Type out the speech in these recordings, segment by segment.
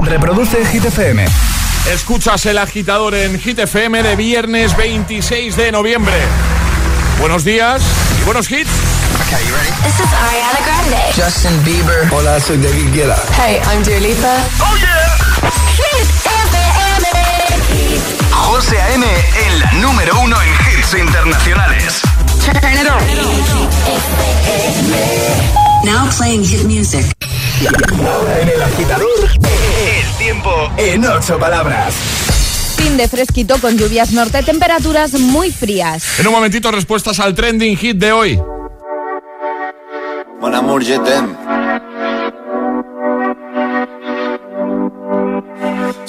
Reproduce Hit FM. Escuchas el agitador en Hit FM de viernes 26 de noviembre. Buenos días y buenos hits. Okay, you ready? This is Ariana Grande. Justin Bieber. Hola, soy David Guetta. Hey, I'm Dua Lipa. Oh yeah. Hit FM. José A.M. en la número uno en hits internacionales. Turn it on. Now playing hit music. Ahora en el agitador, el tiempo en ocho palabras. Fin de fresquito con lluvias norte, temperaturas muy frías. En un momentito, respuestas al trending hit de hoy.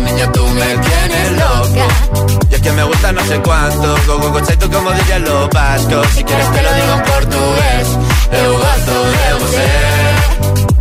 Niña, tú me tienes loca. Y es que me gusta no sé cuánto, go go tú como dirían los vascos. Si quieres te lo digo en portugués, eu de você.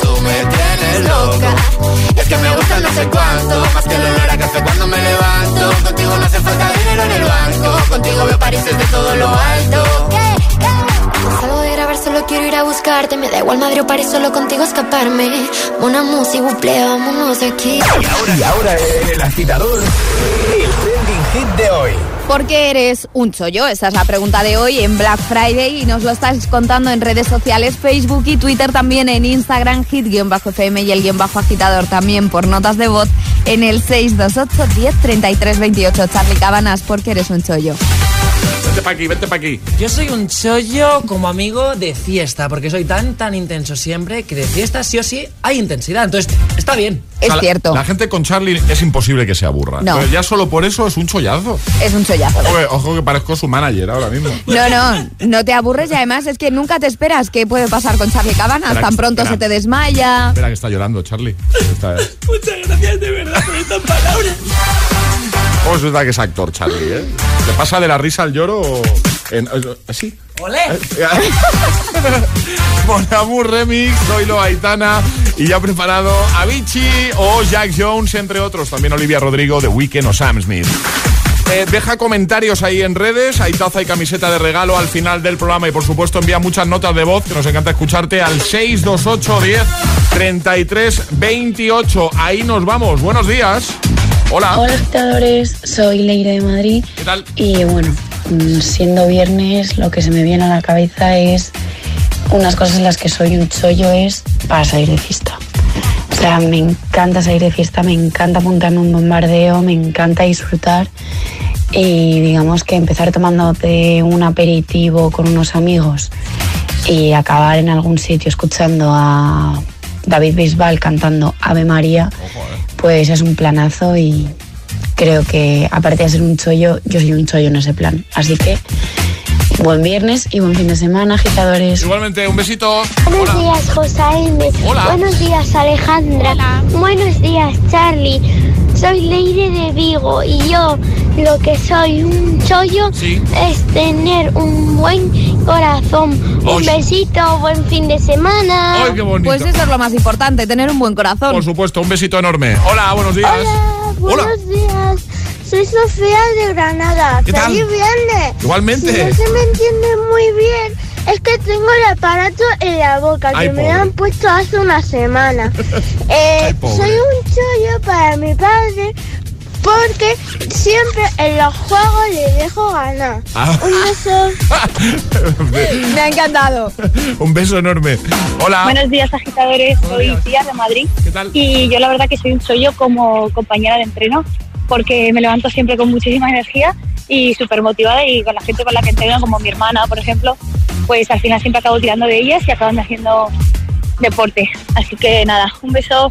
Tú me tienes loca. es que me gusta no sé cuánto, más que el olor a café cuando me levanto. Contigo no hace falta dinero en el banco, contigo veo París desde todo lo alto. Salgo de grabar, solo quiero ir a buscarte. Me da igual Madrid o París, solo contigo escaparme. Una música, buple, vámonos de aquí. Y ahora, y ahora el agitador, el trending hit de hoy. ¿Por qué eres un chollo? Esa es la pregunta de hoy en Black Friday y nos lo estás contando en redes sociales, Facebook y Twitter, también en Instagram, hit-fm y el guion bajo agitador también por notas de voz en el 628 10 33 28. Charlie Cabanas, ¿por qué eres un chollo? Vente para aquí, vente para aquí. Yo soy un chollo como amigo de fiesta, porque soy tan, tan intenso siempre que de fiesta sí o sí hay intensidad. Entonces, está bien. Es cierto. La, gente con Charlie es imposible que se aburra. No. ya solo por eso es un chollazo. Es un chollazo. ojo que parezco su manager ahora mismo. No, no, no te aburres y además es que nunca te esperas qué puede pasar con Charlie Cabanas. Tan pronto se te desmaya. Espera que está llorando, Charlie. Muchas gracias de verdad por estas palabras. Oh, es verdad que es actor, Charlie, ¿eh? ¿Te pasa de la risa al lloro o...? En, ¿Sí? ¡Olé! Monamur Remix, Zoilo Aitana y ya preparado Avicii o Jack Jones, entre otros. También Olivia Rodrigo, The Weeknd o Sam Smith. Eh, deja comentarios ahí en redes, hay taza y camiseta de regalo al final del programa y por supuesto envía muchas notas de voz que nos encanta escucharte al 628 10 33 28. Ahí nos vamos. Buenos días. Hola. Hola, agitadores. Soy Leire de Madrid. ¿Qué tal? Y bueno, mm, siendo viernes, lo que se me viene a la cabeza es unas cosas en las que soy un chollo es para salir de fiesta. plan, me encanta salir de fiesta, me encanta apuntarme un bombardeo, me encanta disfrutar y digamos que empezar tomándote un aperitivo con unos amigos y acabar en algún sitio escuchando a David Bisbal cantando Ave María, pues es un planazo y creo que aparte de ser un chollo, yo soy un chollo en ese plan. Así que buen viernes y buen fin de semana, agitadores. Igualmente, un besito. Buenos Hola. días, Josaime. Hola. Buenos días, Alejandra. Buenos días, Charlie. Soy Leire de Vigo y yo lo que soy un chollo Sí. es tener un buen corazón. Un besito, buen fin de semana. ¡Ay, qué bonito! Pues eso es lo más importante, tener un buen corazón. Por supuesto, un besito enorme. Hola, buenos días. Hola, buenos días. Soy Sofía de Granada. ¿Qué tal? ¡Feliz viernes! Igualmente. Si no se me entiende muy bien, es que tengo el aparato en la boca, Ay, que me pobre. han puesto hace una semana. Eh, Ay, soy un chollo para mi padre porque siempre en los juegos le dejo ganar. Ah. Un beso. Me ha encantado. un beso enorme. Hola. Buenos días, agitadores. Soy Tía de Madrid. ¿Qué tal? Y yo la verdad que soy un chollo como compañera de entreno porque me levanto siempre con muchísima energía y súper motivada y con la gente con la que entreno, como mi hermana, por ejemplo, pues al final siempre acabo tirando de ellas y acaban haciendo deporte. Así que nada, un beso.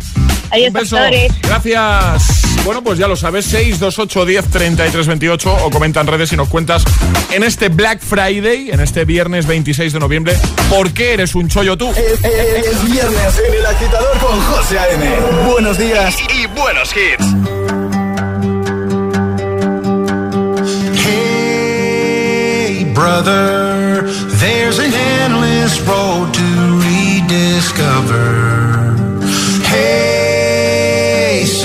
Adiós, Un beso. agitadores. Gracias. Bueno, pues ya lo sabes, 628 10 33 28 o comenta en redes y nos cuentas en este Black Friday, en este viernes 26 de noviembre, ¿por qué eres un chollo tú? Es, es- es viernes en el agitador con José A.M. Buenos días y, buenos hits. Hey, brother, there's an endless road to rediscover. Hey,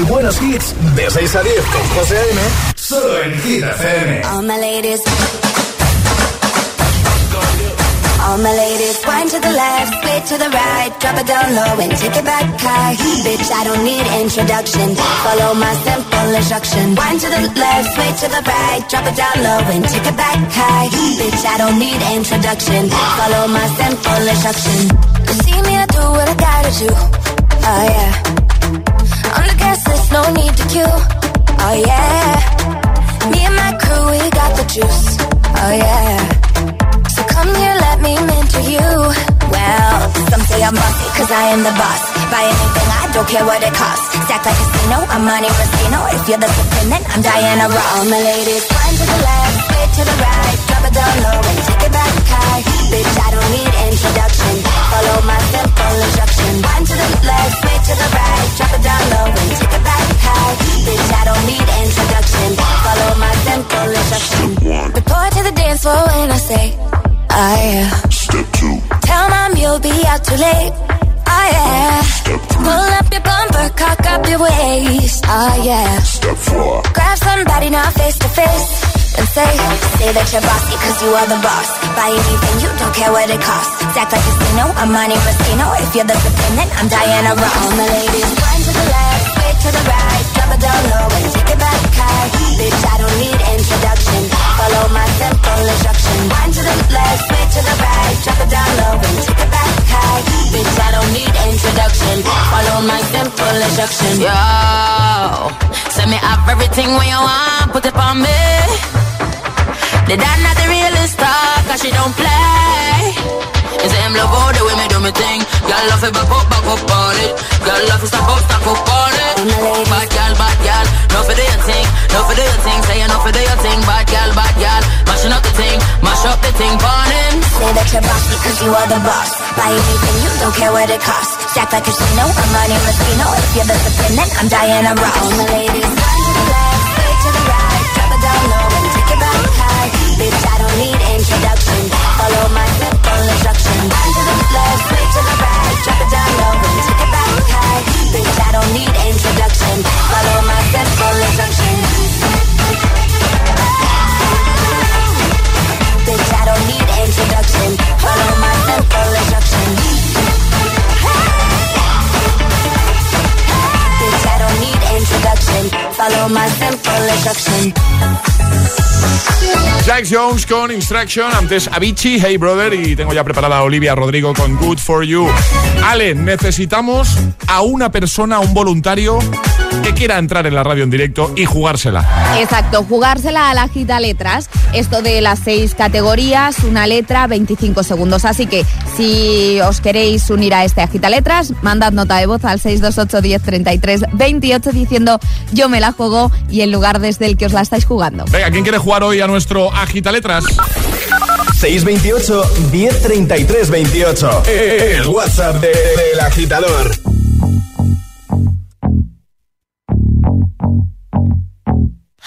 Y buenos hits. De 6 a 10 con José A.M. Solo en Hit FM. All my ladies. All my ladies, wind to the left, sway to the right, drop it down low and take it back high. Bitch, I don't need introduction. Follow my simple instruction. Wind to the left, sway to the right, drop it down low and take it back high. Bitch, I don't need introduction. Follow my simple instruction. You see me, I do what I gotta do. Oh yeah. No need to queue. Oh yeah. Me and my crew, we got the juice. Oh yeah. So come here, let me mentor you. Well, some say I'm bossy, cause I am the boss. Buy anything, I don't care what it costs. Stack like a casino, I'm Monte Rustino. If you're the supreme, then I'm Diana Ross. My ladies, one to the left, straight to the right. Drop it down low and take it back high. Bitch, I don't need introduction. Follow my simple instruction. One to the left, to the right. Drop it down low and take it back high. Bitch, I don't need introduction. Follow my simple instruction. Report to the dance floor when I say, oh yeah. Step two, Tell mom you'll be out too late. Oh yeah. step three, Pull up your bumper, cock up your waist. Oh yeah. step four, Grab somebody now face to face. And say, say that you're bossy cause you are the boss. Buy anything, you don't care what it costs. Stack like a casino, I'm Monte Rustino. If you're the then I'm Diana Ross. All my ladies, one to the left, straight to the right. Drop it down low and take it back high. Bitch, I don't need introduction. Follow my simple instruction. One to the left, straight to the right. Drop it down low and take it back high. Bitch, I don't need introduction. Follow my simple instruction. Yo, send me up everything when you want, put it on me. The dad not the realest star, cause she don't play. It's him love all the way me do me thing. Girl love it back up, back up on it. Girl love it stop up, stop up on it. Bad girl, bad girl, no for do your thing, no for do your thing. Say you no for do your thing, bad girl, bad girl. Mashing up the thing, mash up the thing, burn him. Say that you're bossy cause you are the boss. Buy anything, you don't care what it costs. Stack like a casino, I'm Monte Rustino. If you're the then I'm Diana Ross. All my ladies, introduction. Follow my simple instruction. To the left, straight to the right. Drop it down low and take it back high. Bitch, I don't need introduction. Follow my simple instruction. Bitch, I don't need introduction. Follow my simple instruction. Jack Jones con Instruction, antes Avicii, Hey Brother y tengo ya preparada a Olivia Rodrigo con Good For You. Ale, necesitamos a una persona, un voluntario que quiera entrar en la radio en directo y jugársela. Exacto, jugársela a la gita letras. Esto de las seis categorías, una letra, 25 segundos. Así que si os queréis unir a este agita letras, mandad nota de voz al 628 10 33 28 diciendo yo me la juego y el lugar desde el que os la estáis jugando. Venga, ¿quién quiere jugar hoy a nuestro agita letras? 628 1033 28. El WhatsApp de- del agitador.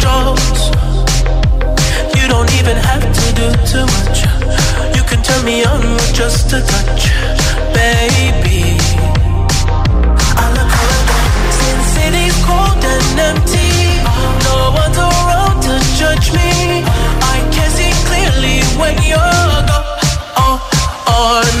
Drought. You don't even have to do too much. You can turn me on with just a touch, baby. I look around, since city's cold and empty. No one's around to judge me. I can see clearly when you're gone. Oh, oh, and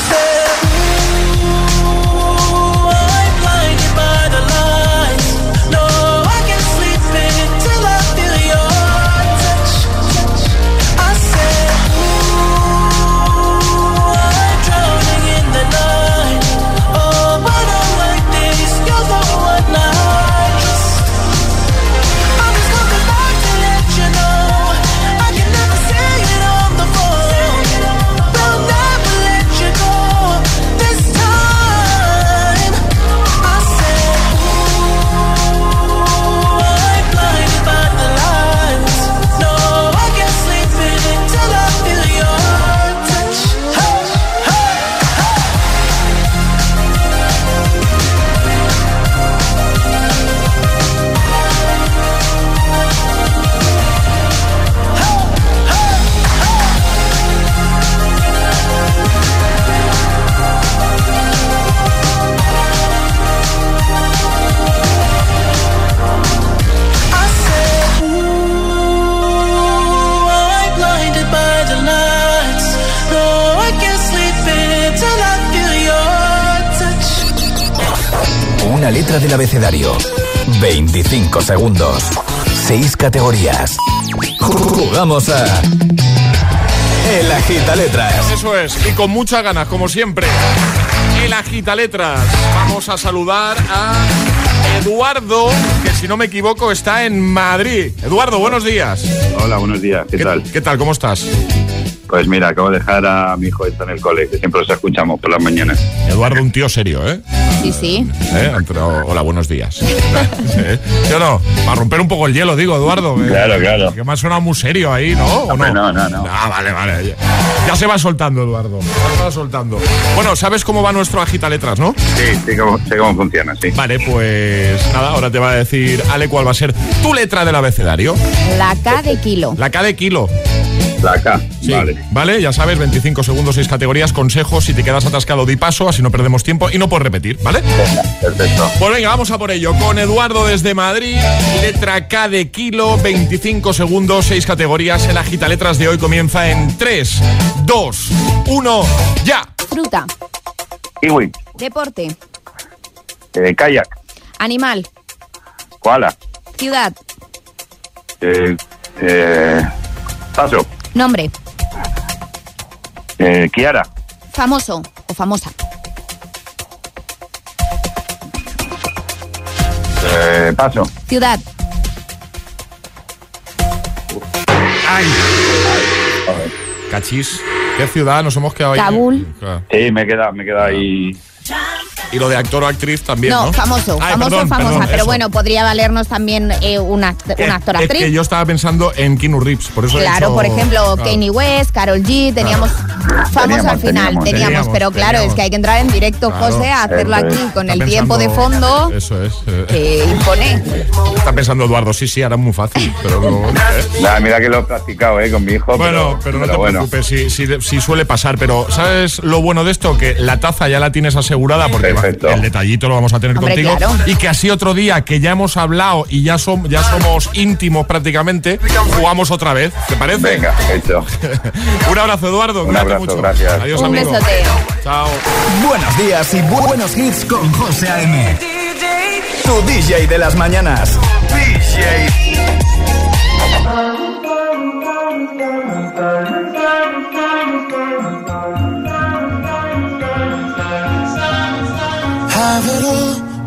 25 segundos. 6 categorías. Jugamos a. El Agita Letras. Eso es, y con muchas ganas, como siempre. El agita letras. Vamos a saludar a Eduardo, que si no me equivoco está en Madrid. Eduardo, buenos días. Hola, buenos días. ¿Qué, tal? ¿Qué tal? ¿Cómo estás? Pues mira, acabo de dejar a mi hijo está en el cole, que siempre los escuchamos por las mañanas. Eduardo, un tío serio, ¿eh? Sí, sí. ¿Eh? Pero, hola, buenos días. ¿Sí o no? Para romper un poco el hielo, digo, Eduardo. que- Claro, claro. Que me ha sonado muy serio ahí, ¿no? ¿O no? no, no, no. Ah, vale, vale. Ya, ya se va soltando, Eduardo. Ya se va soltando. Bueno, ¿sabes cómo va nuestro agita letras, no? Sí, sé cómo, sé cómo funciona, sí. Vale, pues nada, ahora te va a decir Ale cuál va a ser tu letra del abecedario. La K de kilo. La K de kilo. La K, Sí, vale. Vale, ya sabes, 25 segundos, 6 categorías, consejos, si te quedas atascado di paso, así no perdemos tiempo y no puedes repetir, ¿vale? Perfecto. Pues venga, vamos a por ello. Con Eduardo desde Madrid, letra K de kilo, 25 segundos, 6 categorías. El agita letras de hoy comienza en 3, 2, 1, ya. Fruta. Kiwi, Deporte. eh, kayak, Animal. koala, Ciudad. eh, eh, paso, Nombre. eh, Kiara, Famoso o famosa. eh, paso, Ciudad. ¡Ay! Cachis. ¿Qué ciudad nos hemos quedado ahí? Kabul. Sí, me queda, me queda ahí. Y lo de actor o actriz también, ¿no? No, famoso, Ay, famoso perdón, famosa. perdón, pero eso. bueno, podría valernos también eh, un, act- un actor es actriz. que yo estaba pensando en Keanu Reeves, por eso he Claro, por ejemplo, claro. Kanye West, Carol G, teníamos famosos Teníamos, al final, teníamos, teníamos, teníamos, pero claro, teníamos. es que hay que entrar en directo, Claro. José, a hacerlo aquí con Está el tiempo de fondo Eso es. eh, que impone. Está pensando Eduardo, sí, sí, ahora es muy fácil, pero no. ¿eh? Nada, mira que lo he practicado, eh, con mi hijo. Bueno, pero, no te bueno. preocupes, sí, sí, sí suele pasar. Pero ¿sabes lo bueno de esto? Que la taza ya la tienes asegurada porque el detallito lo vamos a tener Hombre, contigo. claro. Y que así otro día que ya hemos hablado y ya, som- ya somos íntimos prácticamente, jugamos otra vez. ¿Te parece? Venga, hecho. Un abrazo, Eduardo. Un cuídate abrazo, mucho. gracias. Adiós, Un amigo. besote. Chao. Buenos días y bu- buenos hits con José A.M. Tu DJ de las mañanas. DJ.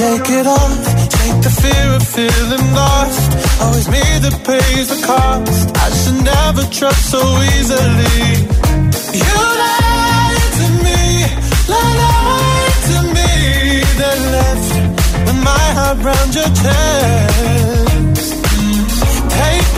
Shake it off. Take the fear of feeling lost. Always me that pays the cost. I should never trust so easily. You lied to me, lied to me, then left with my heart your chest.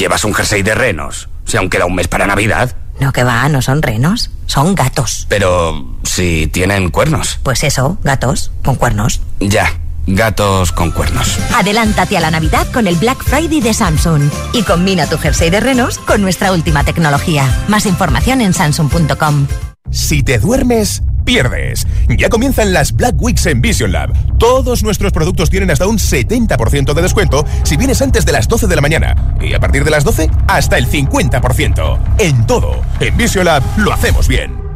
¿Llevas un jersey de renos? Si aún queda un mes para Navidad. No, que va, no son renos, son gatos. Pero si tienen cuernos. Pues eso, gatos con cuernos. Ya, gatos con cuernos. Adelántate a la Navidad con el Black Friday de Samsung y combina tu jersey de renos con nuestra última tecnología. Más información en samsung.com. Si te duermes, pierdes. Ya comienzan las Black Weeks en Vision Lab. Todos nuestros productos tienen hasta un 70% de descuento si vienes antes de las 12 de la mañana. Y a partir de las 12, hasta el 50%. En todo. En Vision Lab lo hacemos bien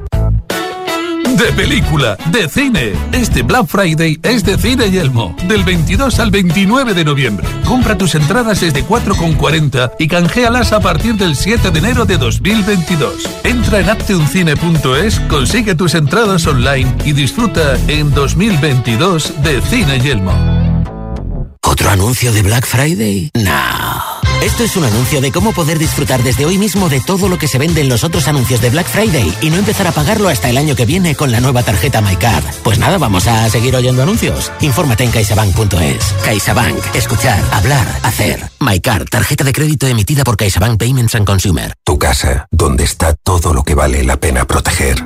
de película, de cine. Este Black Friday es de Cine Yelmo, del 22 al 29 de noviembre. Compra tus entradas desde 4,40 y canjealas a partir del 7 de enero de 2022. Entra en apteuncine.es, consigue tus entradas online y disfruta en 2022 de Cine Yelmo. ¿Otro anuncio de Black Friday? No. Esto es un anuncio de cómo poder disfrutar desde hoy mismo de todo lo que se vende en los otros anuncios de Black Friday y no empezar a pagarlo hasta el año que viene con la nueva tarjeta MyCard. Pues nada, vamos a seguir oyendo anuncios. Infórmate en caixabank.es. CaixaBank. Escuchar, hablar, hacer. MyCard, tarjeta de crédito emitida por CaixaBank Payments and Consumer. Tu casa, donde está todo lo que vale la pena proteger.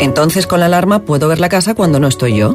Entonces con la alarma puedo ver la casa cuando no estoy yo.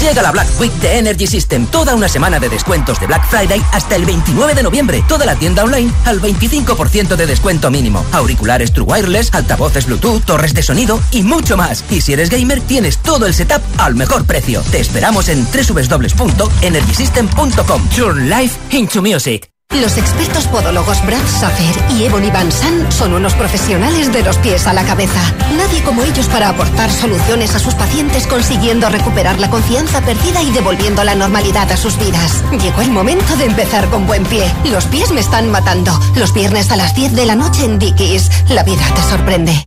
Llega la Black Week de Energy System, toda una semana de descuentos de Black Friday hasta el 29 de noviembre. Toda la tienda online al 25% de descuento mínimo. Auriculares True Wireless, altavoces Bluetooth, torres de sonido y mucho más. Y si eres gamer, tienes todo el setup al mejor precio. Te esperamos en www.energysystem.com. Turn life into music. Los expertos podólogos Brad Safer y Ebony Van San son unos profesionales de los pies a la cabeza. Nadie como ellos para aportar soluciones a sus pacientes consiguiendo recuperar la confianza perdida y devolviendo la normalidad a sus vidas. Llegó el momento de empezar con buen pie. Los pies me están matando. Los viernes a las 10 de la noche en Dickies. La vida te sorprende.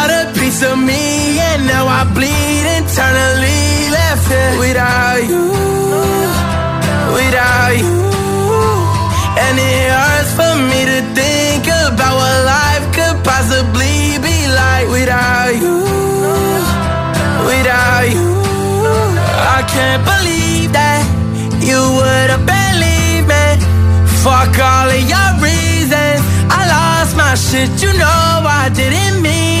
piece of me and now I bleed internally left it without you, without you. And it hurts for me to think about what life could possibly be like without you, without you. I can't believe that you would have believed me. Fuck all of your reasons. I lost my shit, you know I didn't mean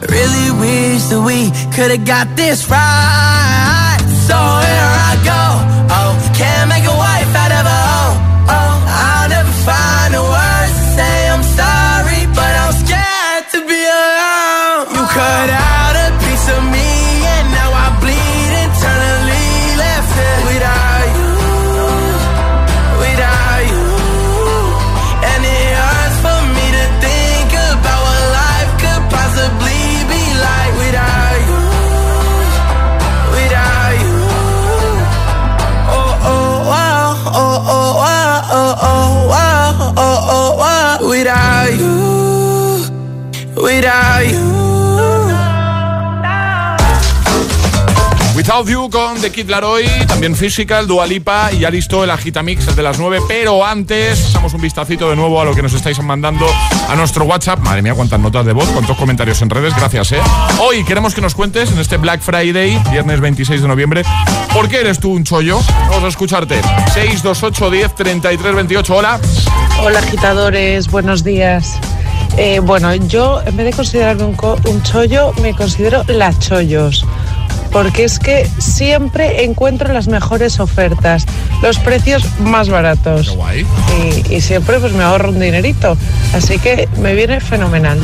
really wish that we could've got this right. Without You con The Kid Laroi, también Physical, Dua Lipa y ya listo el Agitamix, el de las 9. Pero antes, echamos un vistacito de nuevo a lo que nos estáis mandando a nuestro WhatsApp. Madre mía, cuántas notas de voz, cuántos comentarios en redes. Gracias, ¿eh? Hoy queremos que nos cuentes en este Black Friday, viernes 26 de noviembre, ¿por qué eres tú un chollo? Vamos a escucharte. 628 10 33 28. Hola. Hola agitadores, buenos días. Eh, bueno, yo en vez de considerarme un, co- un chollo, me considero la chollos. Porque es que siempre encuentro las mejores ofertas, los precios más baratos. Y, y siempre pues me ahorro un dinerito. Así que me viene fenomenal.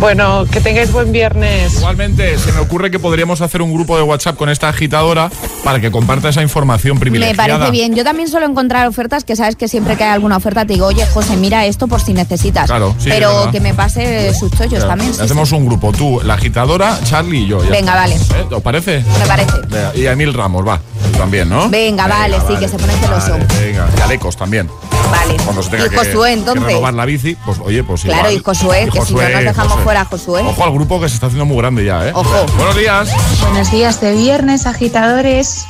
Bueno, que tengáis buen viernes. Igualmente, se me ocurre que podríamos hacer un grupo de WhatsApp con esta agitadora para que comparta esa información Me privilegiada. parece bien. Yo también suelo encontrar ofertas que sabes que siempre que hay alguna oferta te digo, oye, José, mira esto por si necesitas. Claro, sí, Pero que me pase sus chollos también. sí, Hacemos un grupo, tú, la agitadora, Charlie y yo. ya Venga, vale. ¿Eh? ¿Os parece? Me parece. Y a Emil Ramos, va. Tú también, ¿no? Venga, vale, sí, que se pone celoso. Vale, venga, y Alecos también. Vale. Cuando se tenga Y que, Josué, que entonces. renovar la bici, pues oye, pues Claro, igual. y Josué, que si no nos dejamos. Fuera Josué. Ojo al grupo que se está haciendo muy grande ya, ¿eh? Ojo. Buenos días. Buenos días de viernes, agitadores.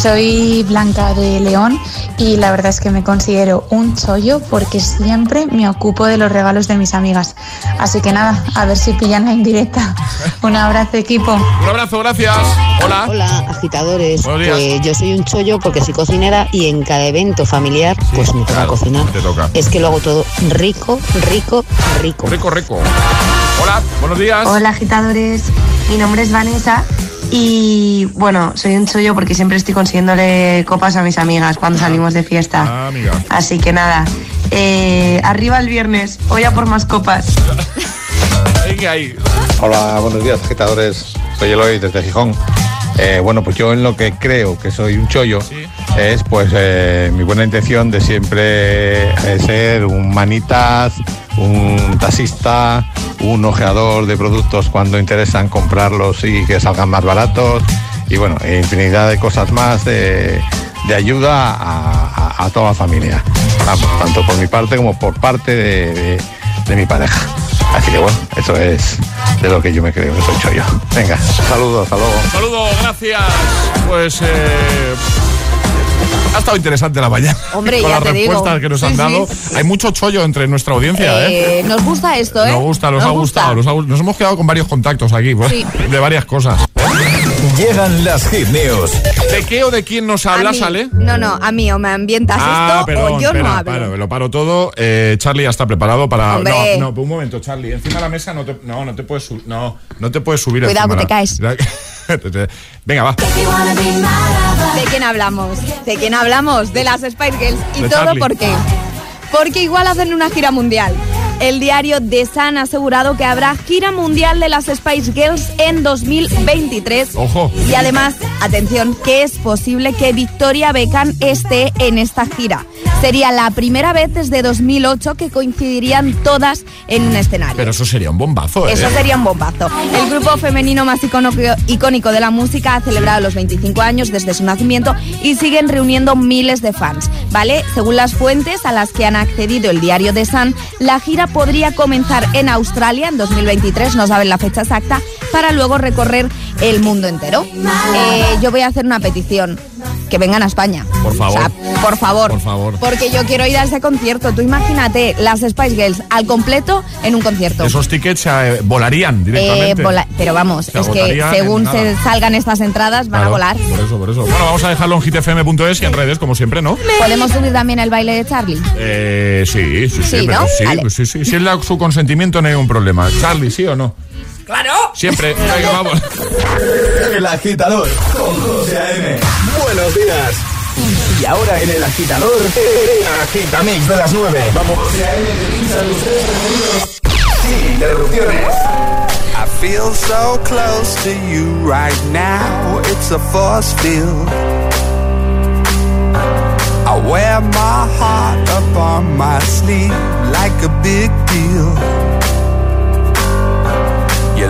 Soy Blanca de León y la verdad es que me considero un chollo porque siempre me ocupo de los regalos de mis amigas. Así que nada, a ver si pillan la indirecta. Un abrazo, equipo. Un abrazo, gracias. Hola. Hola, agitadores. Buenos días. Pues yo soy un chollo porque soy cocinera y en cada evento familiar pues me toca claro, cocinar. te toca. Es que lo hago todo rico, rico, rico. Rico, rico. Hola, buenos días. Hola agitadores, mi nombre es Vanessa y bueno, soy un chollo porque siempre estoy consiguiéndole copas a mis amigas cuando salimos de fiesta. Ah, amiga. Así que nada, eh, arriba el viernes, voy a por más copas. Venga ahí. Hola, buenos días, agitadores. Soy Eloy desde Gijón. Eh, bueno, pues yo en lo que creo que soy un chollo es pues eh, mi buena intención de siempre eh, ser un manitas, un taxista, un ojeador de productos cuando interesan comprarlos y que salgan más baratos. Y bueno, infinidad de cosas más de, de ayuda a, a- a toda la familia, tanto por mi parte como por parte de, de- de mi pareja. Que bueno, eso es de lo que yo me creo que soy chollo. Venga, saludos, hasta luego. Saludos, gracias. Pues eh, ha estado interesante la mañana. Hombre, Con ya las te digo. respuestas que nos Sí, han sí. dado. Hay mucho chollo entre nuestra audiencia, ¿eh? Eh, nos gusta esto, ¿eh? Nos gusta, nos, ha gusta. gustado. Nos, ha gu- nos hemos quedado con varios contactos aquí, pues, Sí. de varias cosas. Llegan las hit news. ¿De qué o de quién nos A hablas, mí- Ale? No, no, a mí o me ambientas Ah, esto perdón, o yo espera, no hablo. paro, lo paro todo. Eh, Charlie ya está preparado para. Hombre. No, no, un momento, Charlie. Encima de la mesa no te, no, no te puedes subir. No, no te puedes subir. Cuidado, que de la- Venga, va. ¿De quién hablamos? ¿De quién hablamos? De las Spice Girls. ¿Y De todo Charlie. por qué? Porque igual hacen una gira mundial. El diario The Sun ha asegurado que habrá gira mundial de las Spice Girls en 2023. Ojo. Y además, atención, que es posible que Victoria Beckham esté en esta gira. Sería la primera vez desde 2008 que coincidirían todas en un escenario. Pero eso sería un bombazo, ¿eh? Eso sería un bombazo. El grupo femenino más icónico, de la música ha celebrado los 25 años desde su nacimiento y siguen reuniendo miles de fans, ¿vale? Según las fuentes a las que han accedido el diario The Sun, la gira podría comenzar en Australia en 2023, no saben la fecha exacta, para luego recorrer el mundo entero. Eh, yo voy a hacer una petición. Que vengan a España. Por favor. O sea, por favor. Por favor. Porque yo quiero ir a ese concierto. Tú imagínate las Spice Girls al completo en un concierto. Esos tickets eh, volarían Eh, directamente. vola- pero vamos, Se es que según se salgan estas entradas van a volar. Por eso, por eso. Bueno, vamos a dejarlo en hitfm.es y en redes, como siempre, ¿no? ¿Podemos subir también el baile de Charlie? Eh, sí, sí, sí, Sí, pero ¿no? sí, Vale. pues sí, sí. Si él da su consentimiento, no hay un problema. Charlie, ¿sí o no? ¡Claro! Siempre. Venga, vamos. El agitador con José A.M. Buenos días. Y ahora en el agitador, el agitamix de las 9. Vamos. Sin interrupciones. I feel so close to you right now. It's a force field. I wear my heart up on my sleeve like a big deal.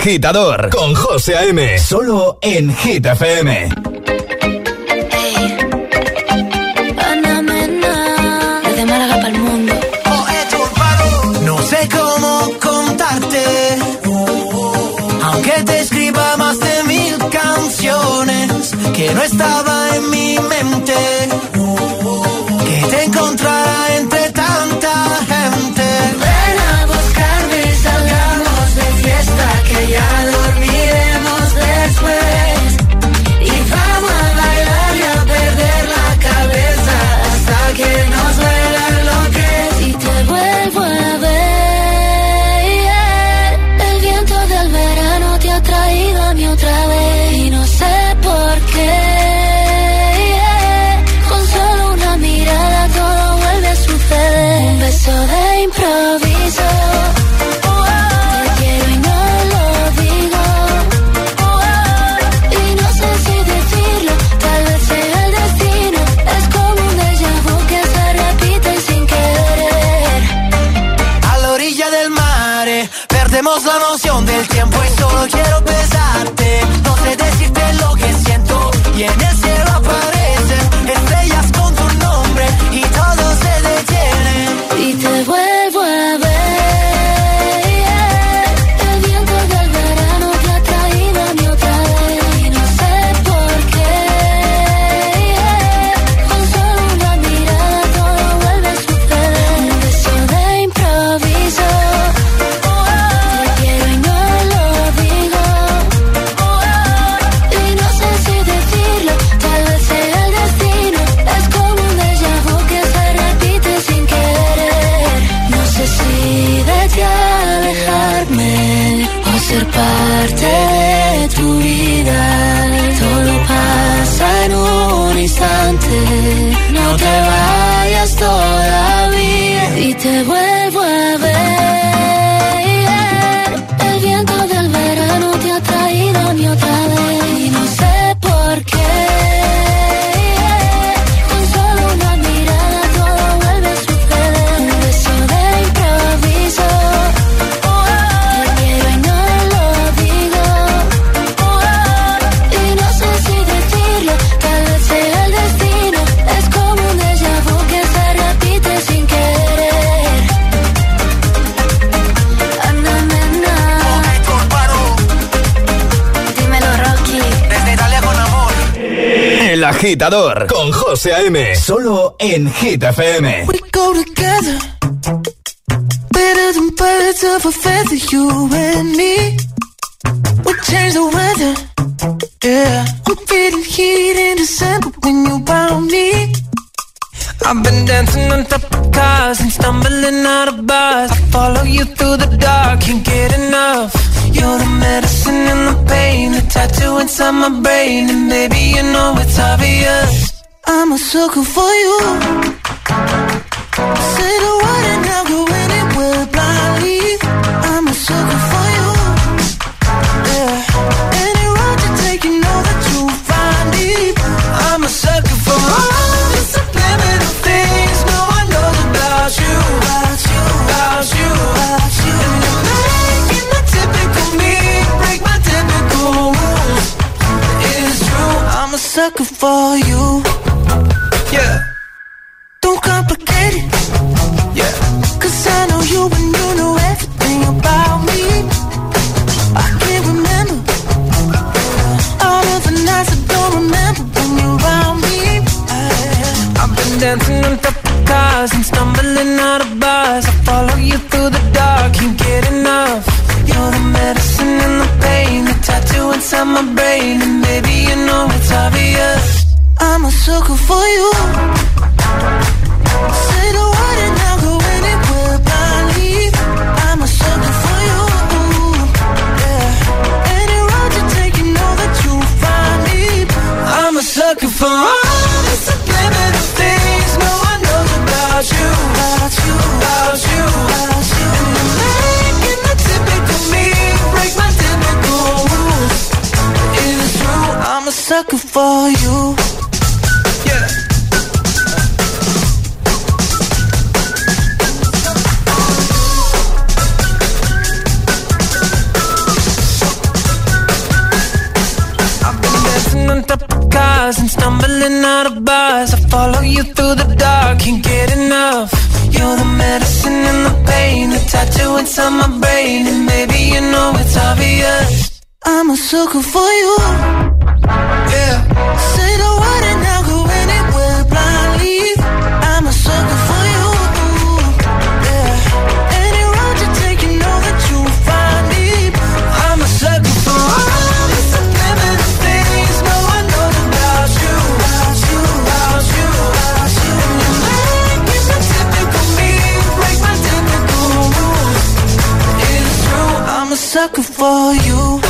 Agitador con José A.M. Solo en Hit FM. Superman o ser parte de tu vida. Todo pasa en un instante, no te vayas todavía y te vuelvo a ver. agitador con José A.M. Solo en Hit FM. We go together. Better than birds of a feather, you and me. We change the weather. sucker for you.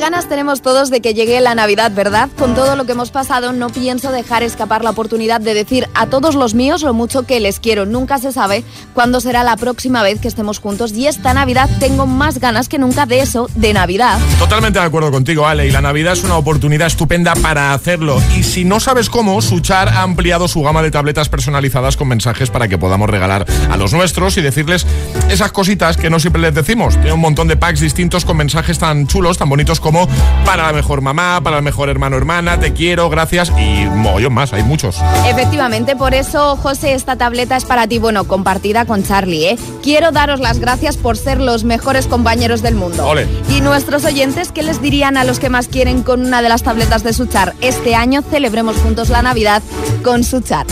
Ganas tenemos todos de que llegue la Navidad, ¿verdad? Con todo lo que hemos pasado, no pienso dejar escapar la oportunidad de decir a todos los míos lo mucho que les quiero. Nunca se sabe cuándo será la próxima vez que estemos juntos y esta Navidad tengo más ganas que nunca de eso, de Navidad. Totalmente de acuerdo contigo, Ale, y la Navidad es una oportunidad estupenda para hacerlo. Y si no sabes cómo, Suchar ha ampliado su gama de tabletas personalizadas con mensajes para que podamos regalar a los nuestros y decirles esas cositas que no siempre les decimos. Tiene un montón de packs distintos con mensajes tan chulos, tan bonitos como como para la mejor mamá, para el mejor hermano hermana, te quiero, gracias y mogollón más, hay muchos. Efectivamente, por eso, José, esta tableta es para ti, bueno, compartida con Charlie, ¿eh? Quiero daros las gracias por ser los mejores compañeros del mundo. Ole. Y nuestros oyentes, ¿qué les dirían a los que más quieren con una de las tabletas de Suchar? Este año celebremos juntos la Navidad con Suchar.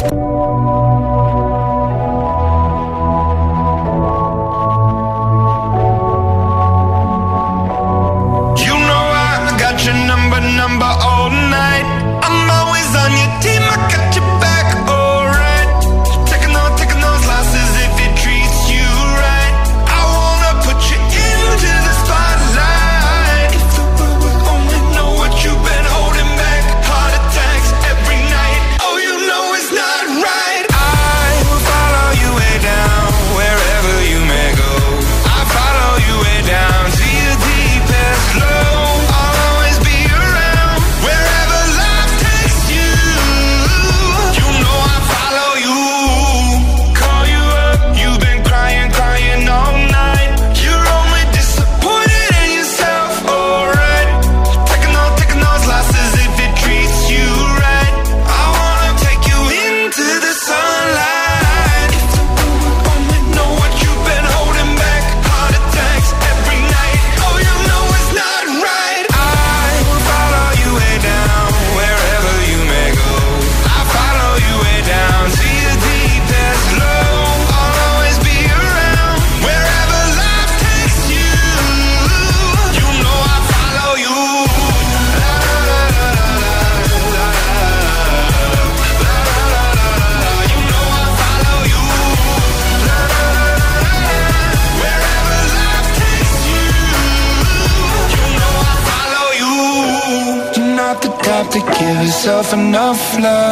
Enough love.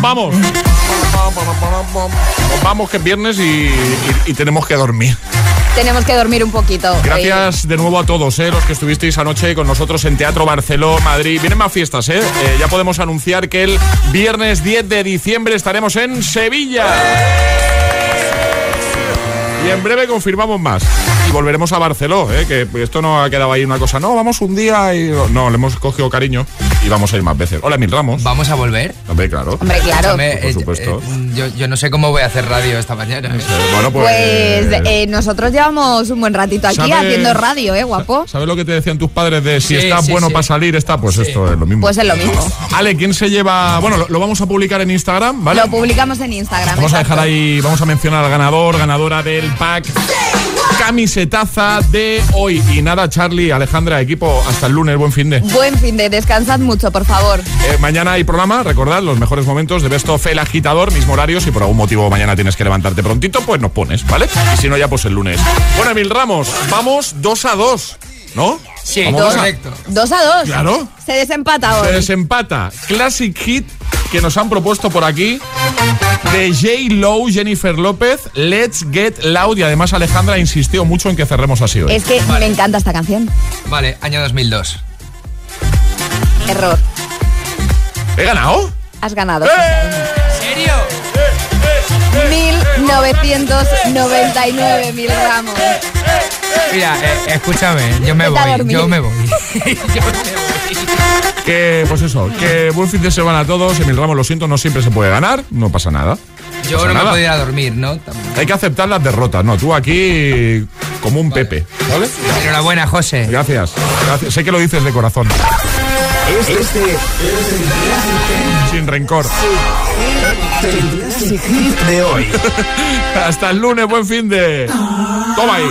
Nos vamos. Nos vamos que es viernes y, y- y tenemos que dormir. Tenemos que dormir un poquito. Gracias de nuevo a todos, ¿eh? los que estuvisteis anoche con nosotros en Teatro Barceló, Madrid. Vienen más fiestas, ¿eh? Eh, Ya podemos anunciar que el viernes 10 de diciembre estaremos en Sevilla. Y en breve confirmamos más. Y volveremos a Barceló, ¿eh? que esto no ha quedado ahí una cosa. No, vamos un día y. No, le hemos cogido cariño y vamos a ir más veces. Hola, Mil Ramos. ¿Vamos a volver? Hombre, claro. Hombre, claro. Por eh, supuesto. eh, yo, yo no sé cómo voy a hacer radio esta mañana. ¿eh? Bueno, Pues eh, nosotros llevamos un buen ratito aquí ¿Sabes- haciendo radio, ¿eh, guapo? ¿Sabes lo que te decían tus padres de si Sí, está sí, bueno sí. para salir, está? Pues esto es lo mismo. Pues es lo mismo. Ale, ¿quién se lleva? Bueno, lo, lo vamos a publicar en Instagram, ¿vale? Lo publicamos en Instagram. Vamos a dejar ahí, vamos a mencionar al ganador, ganadora del pack camisetaza de hoy. Y nada, Charlie, Alejandra, equipo, hasta el lunes, buen fin de. Buen fin de descansad mucho, por favor. Eh, mañana hay programa, recordad, los mejores momentos de Best of El Agitador, mismo horario. Si por algún motivo mañana tienes que levantarte prontito, pues nos pones, ¿vale? Y si no, ya pues el lunes. Bueno, Emil Ramos, vamos dos a dos, ¿no? Sí, dos a- correcto. Dos a dos. Claro. Se desempata hoy. Se desempata. Classic hit que nos han propuesto por aquí de J. Low, Jennifer López, Let's Get Loud. Y además Alejandra insistió mucho en que cerremos así hoy. Es que me encanta esta canción. Vale, año 2002. Error. ¿He ganado? Has ganado. ¿En serio? 1999 mil gramos. Mira, eh, escúchame, yo me voy, yo me voy. Que, pues eso, que buen fin de semana a todos. Emil Ramos, lo siento, no siempre se puede ganar. No pasa nada. Yo pasa no me nada. puedo ir a dormir, ¿no? Tam- Hay que aceptar las derrotas, ¿no? Tú aquí como un Pepe, ¿vale? Enhorabuena, José. Gracias. Gracias. Sé que lo dices de corazón. Este, este es el Sin rencor. el de hoy. Hasta el lunes, buen fin de. Toma ahí.